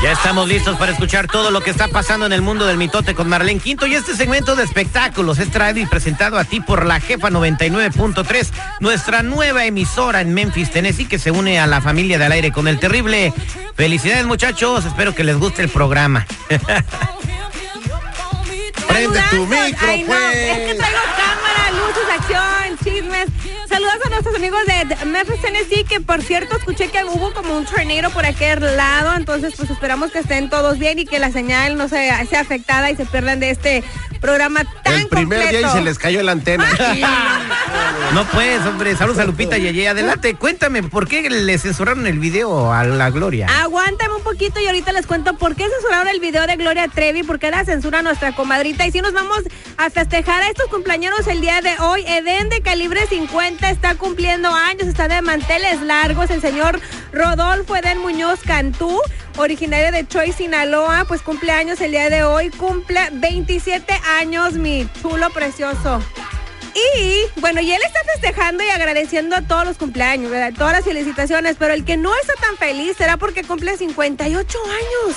Ya estamos listos para escuchar todo lo que está pasando en el mundo del mitote con Marlene Quinto y este segmento de espectáculos es traído y presentado a ti por la jefa 99.3, nuestra nueva emisora en Memphis, Tennessee, que se une a la familia del aire con el terrible. Felicidades muchachos, espero que les guste el programa. Prende tu micro, Ay, no, pues. Es que traigo cámara, luces, acción, chismes. Saludos a nuestros amigos de Memphis, Tennessee, que por cierto escuché que hubo como un tornado por aquel lado, entonces pues esperamos que estén todos bien y que la señal no sea, sea afectada y se pierdan de este programa tan El primer día y se les cayó la antena. No pues, hombre, saludos a Lupita Yeye. Adelante, cuéntame, ¿por qué le censuraron el video a la Gloria? Aguántame un poquito y ahorita les cuento por qué censuraron el video de Gloria Trevi, por qué la censura nuestra comadrita. Y si nos vamos a festejar a estos cumpleaños el día de hoy, Eden de calibre 50 está cumpliendo años, está de manteles largos. El señor Rodolfo Eden Muñoz Cantú, originario de Troy, Sinaloa, pues cumple años el día de hoy, cumple 27 años, mi chulo precioso. Y bueno, y él está festejando y agradeciendo a todos los cumpleaños, ¿verdad? Todas las felicitaciones, pero el que no está tan feliz será porque cumple 58 años.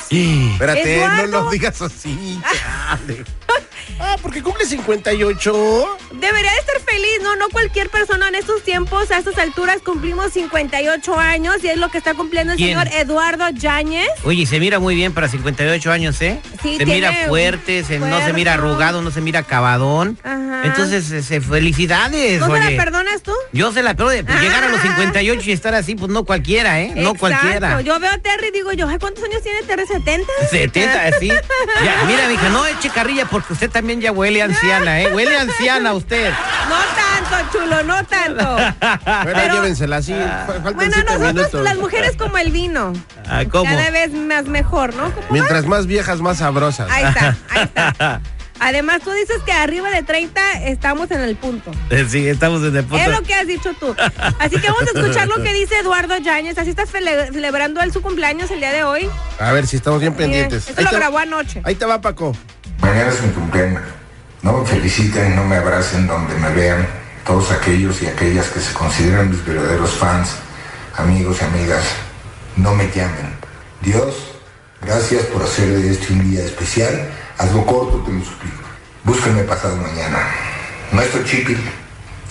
Espérate, Eduardo. no lo digas así. Ah, porque cumple 58. Debería de estar feliz, ¿no? No cualquier persona en estos tiempos, a estas alturas, cumplimos 58 años y es lo que está cumpliendo el ¿Quién? señor Eduardo Yáñez. Oye, se mira muy bien para 58 años, ¿eh? Sí, se tiene mira fuerte, se- no se mira arrugado, no se mira acabadón. Ajá. Entonces, ese, felicidades, ¿No se oye. la perdonas tú? Yo se la perdono. Pues, Llegar a los 58 y estar así, pues no cualquiera, ¿eh? No Exacto. cualquiera. Yo veo a Terry y digo yo, ¿cuántos años tiene Terry? ¿70? 70, así. Ya, mira, mija, no eche carrilla porque usted también ya huele anciana, ¿eh? Huele anciana usted. No tanto, chulo, no tanto. Bueno, Pero- llévensela así. Faltan Bueno, siete nosotros minutos. las mujeres como el vino. Ah, ¿Cómo? Cada vez más mejor, ¿no? ¿Cómo Mientras más viejas, más sabrosas. Ahí está, ahí está. Además, tú dices que arriba de 30 estamos en el punto. Sí, estamos en el punto. Es lo que has dicho tú. Así que vamos a escuchar lo que dice Eduardo Yáñez. Así está cele- celebrando él su cumpleaños el día de hoy. A ver si estamos bien pendientes. Esto Ahí lo te- grabó anoche. Ahí te va, Paco. Mañana es mi cumpleaños. No me feliciten, no me abracen donde me vean. Todos aquellos y aquellas que se consideran mis verdaderos fans, amigos y amigas, no me llamen. Dios, gracias por hacer de este un día especial. Hazlo corto, te lo suplico. Búsquenme pasado mañana. No estoy chipil,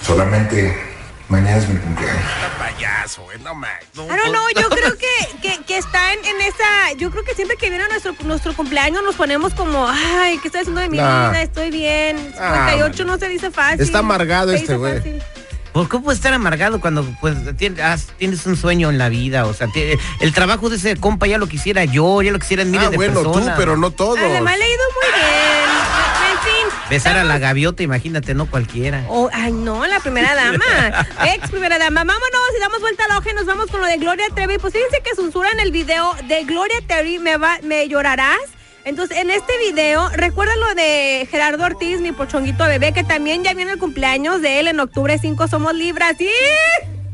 solamente mañana es mi cumpleaños. Payaso, güey, no más. I don't know, yo creo que, que, que está en, en esa. Yo creo que siempre que viene nuestro, nuestro cumpleaños nos ponemos como, ay, ¿qué estoy haciendo de mi Nah. vida? Estoy bien. Ah, 58 no se dice fácil. Está amargado Se este güey. ¿Por qué puedes estar amargado cuando pues tienes un sueño en la vida? O sea, el trabajo de ese compa ya lo quisiera yo, ya lo quisieran miles Ah, de bueno, tú, personas. pero no todos. Además, le ha ido Besar a la gaviota, imagínate, no cualquiera. Oh, ay, no, la primera dama. Ex primera dama. Vámonos y damos vuelta al ojo y nos vamos con lo de Gloria Trevi. Pues fíjense que censuran el video de Gloria Trevi, me, va, me llorarás. Entonces, en este video, recuerda lo de Gerardo Ortiz, mi pochonguito bebé, que también ya viene el cumpleaños de él en octubre 5, somos libras. ¡Sí!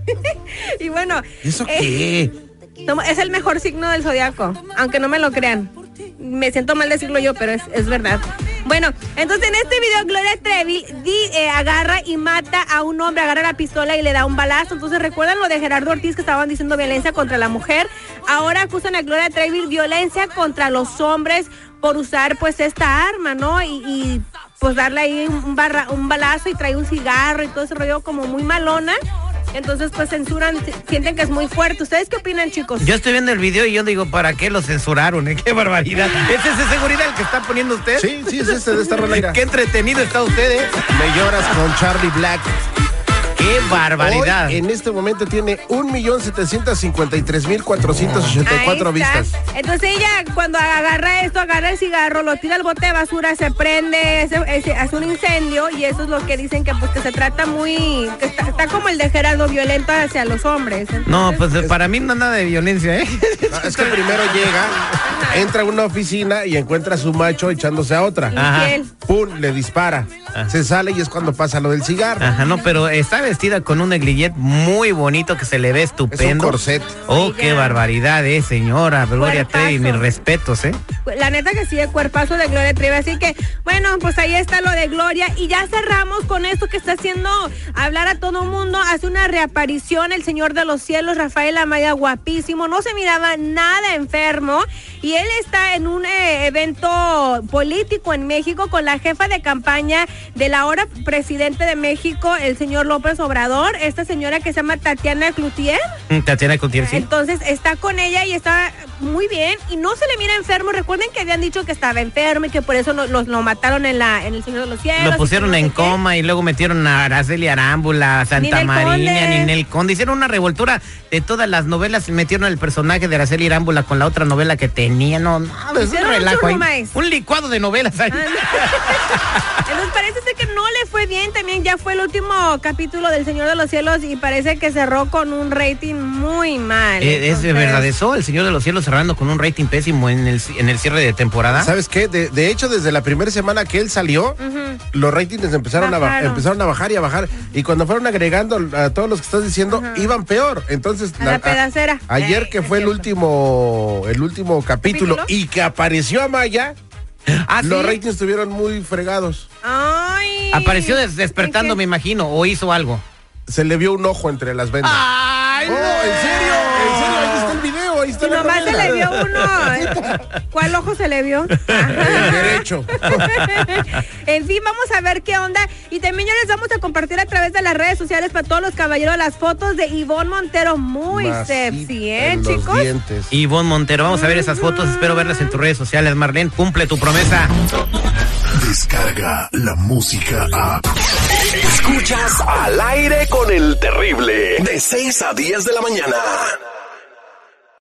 y bueno. ¿Y eso eh, qué? es el mejor signo del zodiaco, aunque no me lo crean. Me siento mal decirlo yo, pero es, es verdad. Bueno, entonces en este video Gloria Trevi di- eh, agarra y mata a un hombre, agarra la pistola y le da un balazo. Entonces recuerdan lo de Gerardo Ortiz que estaban diciendo violencia contra la mujer. Ahora acusan a Gloria Trevi violencia contra los hombres por usar pues esta arma, ¿no? Y, pues darle ahí un, un balazo y trae un cigarro y todo ese rollo como muy malona. Entonces pues censuran, si- sienten que es muy fuerte. ¿Ustedes qué opinan chicos? Yo estoy viendo el video y yo digo, ¿para qué lo censuraron? eh? ¡Qué barbaridad! ¿Ese es de seguridad el que está poniendo usted? Sí, sí, es este de esta rola. mira. ¡Qué entretenido está usted, eh! Me lloras con Charlie Black. ¡Qué barbaridad! Hoy, en este momento tiene 1.753.484 Ahí vistas. Entonces ella cuando agarra esto, agarra el cigarro, lo tira al bote de basura, se prende, ese- hace un incendio y eso es lo que dicen que pues que se trata muy, que está, está como el de Gerardo violento hacia los hombres. No, pues para mí no es nada de violencia, ¿eh? No, es que primero llega, entra a una oficina y encuentra a su macho echándose a otra. Ajá. Pum, le dispara. Se sale y es cuando pasa lo del cigarro. Ajá, no, pero está vestida con un negligé muy bonito que se le ve estupendo. corset. Oh, Sí, qué ya. barbaridad, eh, señora. Gloria Cuerpazo. Trevi, mis respetos, eh. La neta que sí, el cuerpazo de Gloria Trevi. Así que, bueno, pues ahí está lo de Gloria. Y ya cerramos con esto que está haciendo hablar a todo el mundo. Hace una reaparición el Señor de los Cielos, Rafael Amaya, guapísimo. No se miraba nada enfermo. Y él está en un eh, evento político en México con la jefa de campaña del ahora presidente de México, el señor López Obrador. Esta señora que se llama Tatiana Cloutier. Mm, Tatiana Cloutier, sí. Entonces está con ella y está muy bien y no se le mira enfermo. Recuerden que habían dicho que estaba enfermo y que por eso lo, los- lo mataron en la en el Señor de los Cielos. y Lo pusieron no en qué. coma y luego metieron a Araceli Arámbula, a Santa Ninel María. Ninel Conde. Hicieron una revoltura de todas las novelas. Metieron el personaje de Araceli Arámbula con la otra novela que tenía. No, no, es un relajo ahí. Un licuado de novelas ahí. Entonces parece ser que no le fue bien. También ya fue el último capítulo del Señor de los Cielos y parece que cerró con un rating muy mal. Eh, ¿Es de Entonces, verdad eso? El Señor de los Cielos cerrando con un rating pésimo en el, en el cierre de temporada. ¿Sabes qué? De, de hecho, desde la primera semana que él salió, los ratings empezaron a, empezaron a bajar y a bajar. Y cuando fueron agregando a todos los que estás diciendo, iban peor. Entonces, A la pedacera. ayer Eh, que es fue el último, el último capítulo, ¿Capítulo? y que apareció Amaya, Ah, ¿sí? los ratings estuvieron muy fregados. Ay. Apareció des- despertando, ¿En me imagino, o hizo algo. Se le vio un ojo entre las vendas. ¡Ay, Oh, ¿en serio? Nomás se le vio uno. ¿Cuál ojo se le vio? El derecho. en fin, vamos a ver qué onda. Y también ya les vamos a compartir a través de las redes sociales para todos los caballeros las fotos de Ivonne Montero. Muy Masita sexy, ¿eh, chicos? dientes. Ivonne Montero, vamos a ver esas fotos. Espero verlas en tus redes sociales. Marlene, cumple tu promesa. Descarga la música a. Escuchas al aire con el terrible. De 6 a 10 de la mañana.